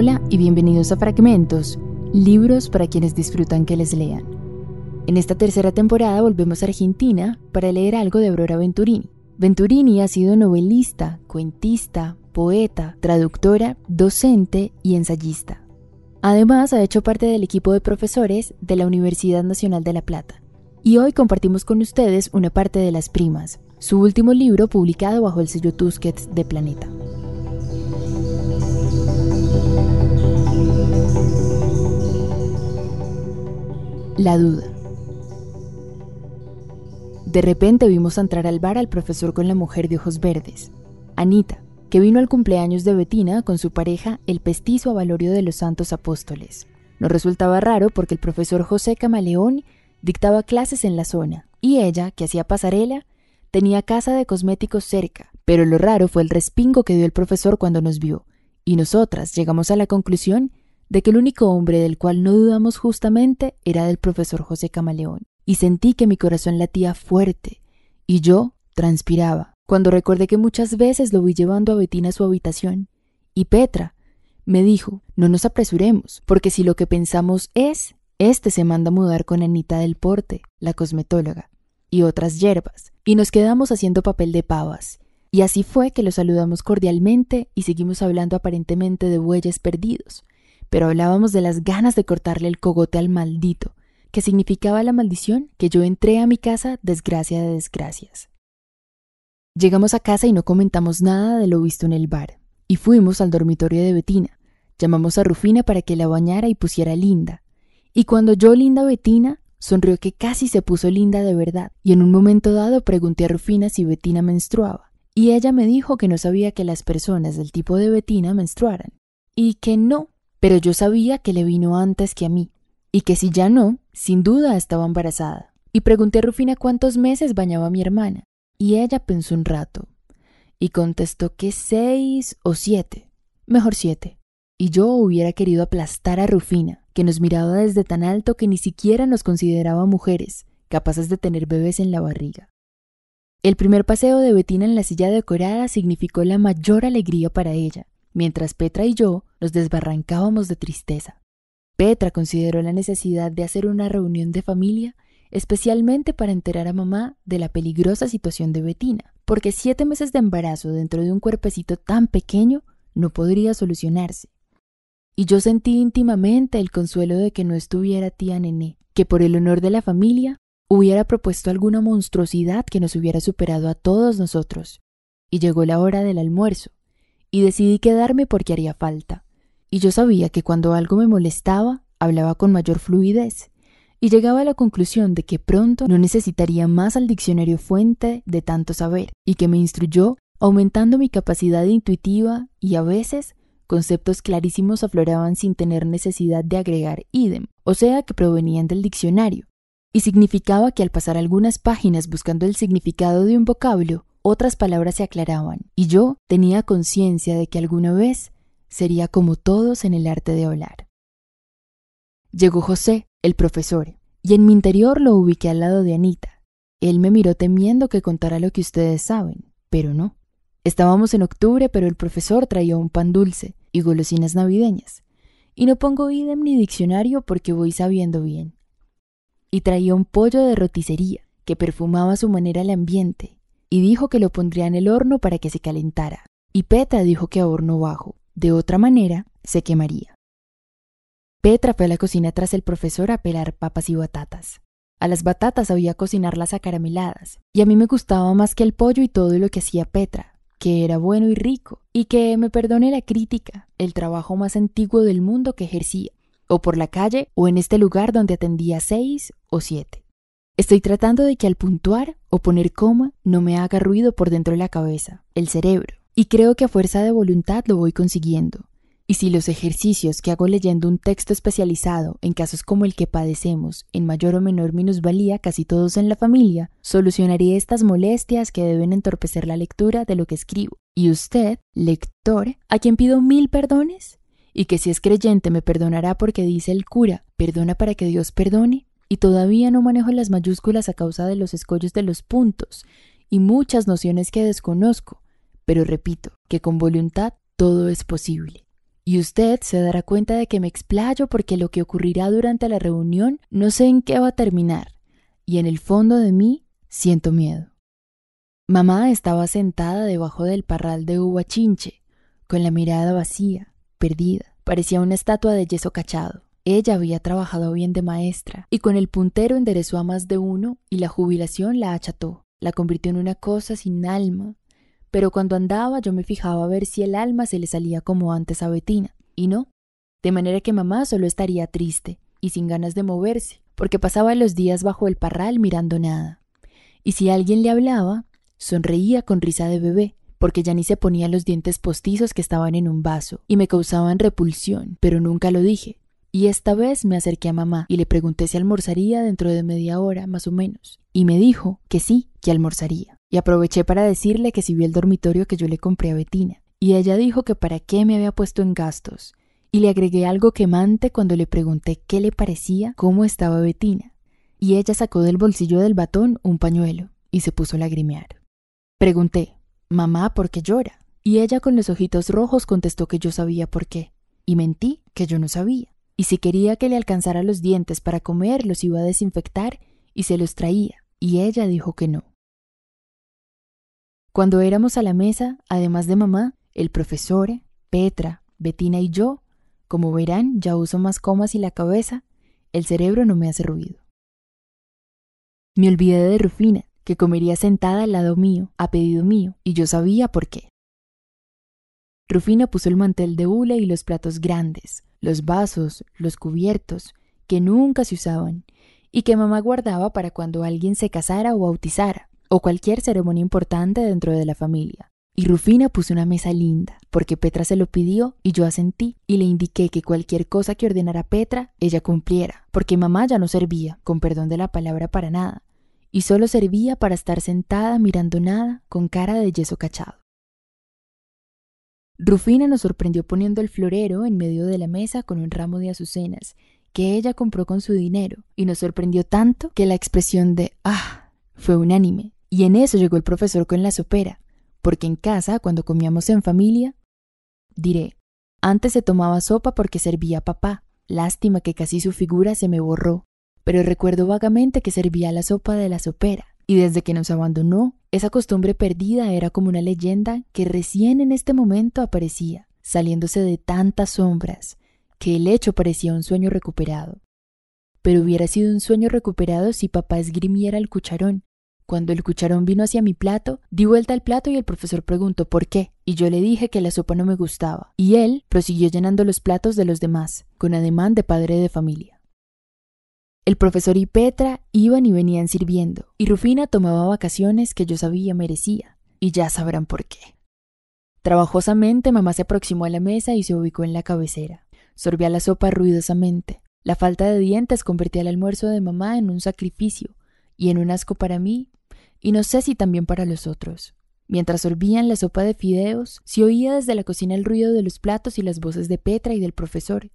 Hola y bienvenidos a Fragmentos, libros para quienes disfrutan que les lean. En esta tercera temporada volvemos a Argentina para leer algo de Aurora Venturini. Venturini ha sido novelista, cuentista, poeta, traductora, docente y ensayista. Además, ha hecho parte del equipo de profesores de la Universidad Nacional de La Plata. Y hoy compartimos con ustedes una parte de Las Primas, su último libro publicado bajo el sello Tusquets de Planeta. La duda. De repente vimos entrar al bar al profesor con la mujer de ojos verdes, Anita, que vino al cumpleaños de Betina con su pareja, el pestizo Valorio de los Santos Apóstoles. Nos resultaba raro porque el profesor José Camaleón dictaba clases en la zona y ella, que hacía pasarela, tenía casa de cosméticos cerca, pero lo raro fue el respingo que dio el profesor cuando nos vio, y nosotras llegamos a la conclusión de que el único hombre del cual no dudamos justamente era del profesor José Camaleón, y sentí que mi corazón latía fuerte, y yo transpiraba, cuando recordé que muchas veces lo vi llevando a Betina a su habitación, y Petra me dijo, no nos apresuremos, porque si lo que pensamos es, este se manda a mudar con Anita del Porte, la cosmetóloga, y otras hierbas, y nos quedamos haciendo papel de pavas, y así fue que lo saludamos cordialmente y seguimos hablando aparentemente de bueyes perdidos, pero hablábamos de las ganas de cortarle el cogote al maldito, que significaba la maldición que yo entré a mi casa desgracia de desgracias. Llegamos a casa y no comentamos nada de lo visto en el bar, y fuimos al dormitorio de Betina. Llamamos a Rufina para que la bañara y pusiera linda. Y cuando yo linda Betina, sonrió que casi se puso linda de verdad, y en un momento dado pregunté a Rufina si Betina menstruaba, y ella me dijo que no sabía que las personas del tipo de Betina menstruaran, y que no, pero yo sabía que le vino antes que a mí, y que si ya no, sin duda estaba embarazada. Y pregunté a Rufina cuántos meses bañaba mi hermana, y ella pensó un rato, y contestó que seis o siete, mejor siete. Y yo hubiera querido aplastar a Rufina, que nos miraba desde tan alto que ni siquiera nos consideraba mujeres, capaces de tener bebés en la barriga. El primer paseo de Betina en la silla decorada significó la mayor alegría para ella, mientras Petra y yo nos desbarrancábamos de tristeza. Petra consideró la necesidad de hacer una reunión de familia especialmente para enterar a mamá de la peligrosa situación de Betina, porque siete meses de embarazo dentro de un cuerpecito tan pequeño no podría solucionarse. Y yo sentí íntimamente el consuelo de que no estuviera tía Nené, que por el honor de la familia hubiera propuesto alguna monstruosidad que nos hubiera superado a todos nosotros. Y llegó la hora del almuerzo, y decidí quedarme porque haría falta. Y yo sabía que cuando algo me molestaba, hablaba con mayor fluidez, y llegaba a la conclusión de que pronto no necesitaría más al diccionario fuente de tanto saber, y que me instruyó aumentando mi capacidad intuitiva y a veces conceptos clarísimos afloraban sin tener necesidad de agregar idem, o sea que provenían del diccionario, y significaba que al pasar algunas páginas buscando el significado de un vocablo, otras palabras se aclaraban, y yo tenía conciencia de que alguna vez sería como todos en el arte de hablar. Llegó José, el profesor, y en mi interior lo ubiqué al lado de Anita. Él me miró temiendo que contara lo que ustedes saben, pero no. Estábamos en octubre, pero el profesor traía un pan dulce y golosinas navideñas. Y no pongo idem ni diccionario porque voy sabiendo bien. Y traía un pollo de roticería que perfumaba a su manera el ambiente y dijo que lo pondría en el horno para que se calentara, y Petra dijo que a horno bajo, de otra manera se quemaría. Petra fue a la cocina tras el profesor a pelar papas y batatas. A las batatas había cocinarlas acarameladas, y a mí me gustaba más que el pollo y todo lo que hacía Petra, que era bueno y rico, y que, me perdone la crítica, el trabajo más antiguo del mundo que ejercía, o por la calle o en este lugar donde atendía seis o siete. Estoy tratando de que al puntuar o poner coma no me haga ruido por dentro de la cabeza, el cerebro, y creo que a fuerza de voluntad lo voy consiguiendo. Y si los ejercicios que hago leyendo un texto especializado en casos como el que padecemos, en mayor o menor minusvalía casi todos en la familia, solucionaría estas molestias que deben entorpecer la lectura de lo que escribo. Y usted, lector, a quien pido mil perdones, y que si es creyente me perdonará porque dice el cura, perdona para que Dios perdone, y todavía no manejo las mayúsculas a causa de los escollos de los puntos y muchas nociones que desconozco, pero repito que con voluntad todo es posible. y usted se dará cuenta de que me explayo porque lo que ocurrirá durante la reunión no sé en qué va a terminar, y en el fondo de mí siento miedo. Mamá estaba sentada debajo del parral de uva chinche, con la mirada vacía, perdida. Parecía una estatua de yeso cachado. Ella había trabajado bien de maestra, y con el puntero enderezó a más de uno y la jubilación la acható, la convirtió en una cosa sin alma, pero cuando andaba yo me fijaba a ver si el alma se le salía como antes a Betina, y no, de manera que mamá solo estaría triste y sin ganas de moverse, porque pasaba los días bajo el parral mirando nada. Y si alguien le hablaba, sonreía con risa de bebé, porque ya ni se ponía los dientes postizos que estaban en un vaso, y me causaban repulsión, pero nunca lo dije. Y esta vez me acerqué a mamá y le pregunté si almorzaría dentro de media hora, más o menos, y me dijo que sí, que almorzaría. Y aproveché para decirle que si vio el dormitorio que yo le compré a Betina, y ella dijo que para qué me había puesto en gastos, y le agregué algo quemante cuando le pregunté qué le parecía cómo estaba Betina, y ella sacó del bolsillo del batón un pañuelo y se puso a lagrimear. Pregunté, Mamá, ¿por qué llora? Y ella con los ojitos rojos contestó que yo sabía por qué, y mentí que yo no sabía, y si quería que le alcanzara los dientes para comer los iba a desinfectar y se los traía, y ella dijo que no. Cuando éramos a la mesa, además de mamá, el profesor, Petra, Betina y yo, como verán, ya uso más comas y la cabeza, el cerebro no me hace ruido. Me olvidé de Rufina, que comería sentada al lado mío, a pedido mío, y yo sabía por qué. Rufina puso el mantel de hule y los platos grandes, los vasos, los cubiertos, que nunca se usaban, y que mamá guardaba para cuando alguien se casara o bautizara o cualquier ceremonia importante dentro de la familia. Y Rufina puso una mesa linda, porque Petra se lo pidió y yo asentí, y le indiqué que cualquier cosa que ordenara Petra, ella cumpliera, porque mamá ya no servía, con perdón de la palabra, para nada, y solo servía para estar sentada mirando nada, con cara de yeso cachado. Rufina nos sorprendió poniendo el florero en medio de la mesa con un ramo de azucenas, que ella compró con su dinero, y nos sorprendió tanto que la expresión de ¡ah! fue unánime, y en eso llegó el profesor con la sopera, porque en casa, cuando comíamos en familia, diré, antes se tomaba sopa porque servía papá, lástima que casi su figura se me borró, pero recuerdo vagamente que servía la sopa de la sopera, y desde que nos abandonó, esa costumbre perdida era como una leyenda que recién en este momento aparecía, saliéndose de tantas sombras, que el hecho parecía un sueño recuperado. Pero hubiera sido un sueño recuperado si papá esgrimiera el cucharón, cuando el cucharón vino hacia mi plato, di vuelta al plato y el profesor preguntó por qué, y yo le dije que la sopa no me gustaba, y él prosiguió llenando los platos de los demás, con ademán de padre de familia. El profesor y Petra iban y venían sirviendo, y Rufina tomaba vacaciones que yo sabía merecía, y ya sabrán por qué. Trabajosamente mamá se aproximó a la mesa y se ubicó en la cabecera. Sorbía la sopa ruidosamente. La falta de dientes convertía el almuerzo de mamá en un sacrificio, y en un asco para mí y no sé si también para los otros. Mientras sorbían la sopa de fideos, se oía desde la cocina el ruido de los platos y las voces de Petra y del profesor,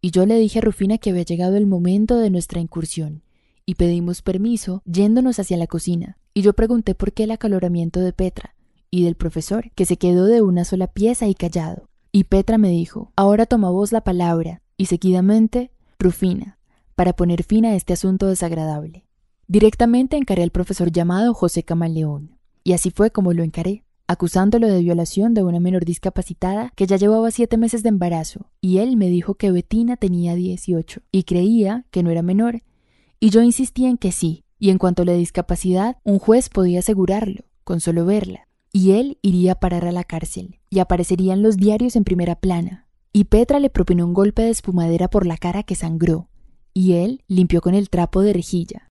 y yo le dije a Rufina que había llegado el momento de nuestra incursión, y pedimos permiso yéndonos hacia la cocina, y yo pregunté por qué el acaloramiento de Petra y del profesor, que se quedó de una sola pieza y callado. Y Petra me dijo, ahora toma vos la palabra, y seguidamente, Rufina, para poner fin a este asunto desagradable. Directamente encaré al profesor llamado José Camaleón, y así fue como lo encaré, acusándolo de violación de una menor discapacitada que ya llevaba siete meses de embarazo, y él me dijo que Betina tenía dieciocho, y creía que no era menor, y yo insistía en que sí, y en cuanto a la discapacidad, un juez podía asegurarlo, con solo verla, y él iría a parar a la cárcel, y aparecerían los diarios en primera plana. Y Petra le propinó un golpe de espumadera por la cara que sangró, y él limpió con el trapo de rejilla,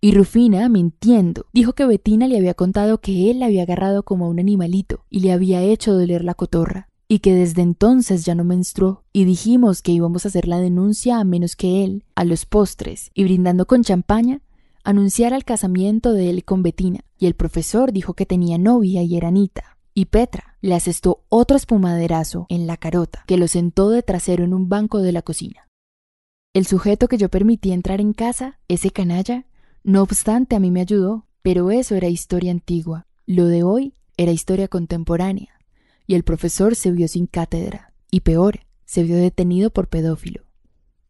y Rufina, mintiendo, dijo que Betina le había contado que él la había agarrado como a un animalito y le había hecho doler la cotorra, y que desde entonces ya no menstruó, y dijimos que íbamos a hacer la denuncia a menos que él, a los postres, y brindando con champaña, anunciara el casamiento de él con Betina, y el profesor dijo que tenía novia y era Anita, y Petra le asestó otro espumaderazo en la carota, que lo sentó de trasero en un banco de la cocina. El sujeto que yo permití entrar en casa, ese canalla, no obstante, a mí me ayudó, pero eso era historia antigua. Lo de hoy era historia contemporánea. Y el profesor se vio sin cátedra. Y peor, se vio detenido por pedófilo.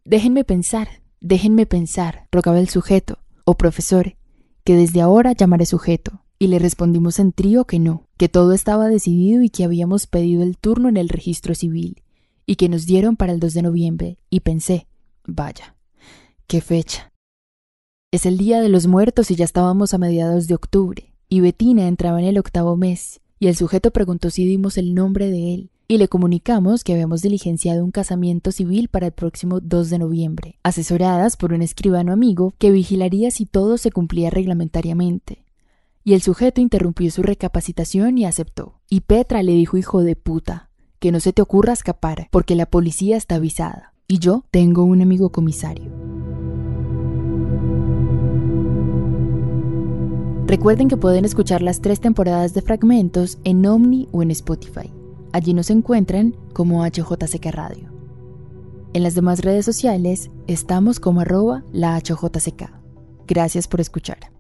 Déjenme pensar, déjenme pensar, rogaba el sujeto, o oh, profesor, que desde ahora llamaré sujeto. Y le respondimos en trío que no, que todo estaba decidido y que habíamos pedido el turno en el registro civil, y que nos dieron para el 2 de noviembre, y pensé, vaya, qué fecha. Es el Día de los Muertos y ya estábamos a mediados de octubre, y Betina entraba en el octavo mes, y el sujeto preguntó si dimos el nombre de él, y le comunicamos que habíamos diligenciado un casamiento civil para el próximo 2 de noviembre, asesoradas por un escribano amigo que vigilaría si todo se cumplía reglamentariamente. Y el sujeto interrumpió su recapacitación y aceptó. Y Petra le dijo hijo de puta, que no se te ocurra escapar, porque la policía está avisada. Y yo tengo un amigo comisario. Recuerden que pueden escuchar las tres temporadas de fragmentos en Omni o en Spotify. Allí nos encuentran como HJCK Radio. En las demás redes sociales estamos como arroba la HJCK. Gracias por escuchar.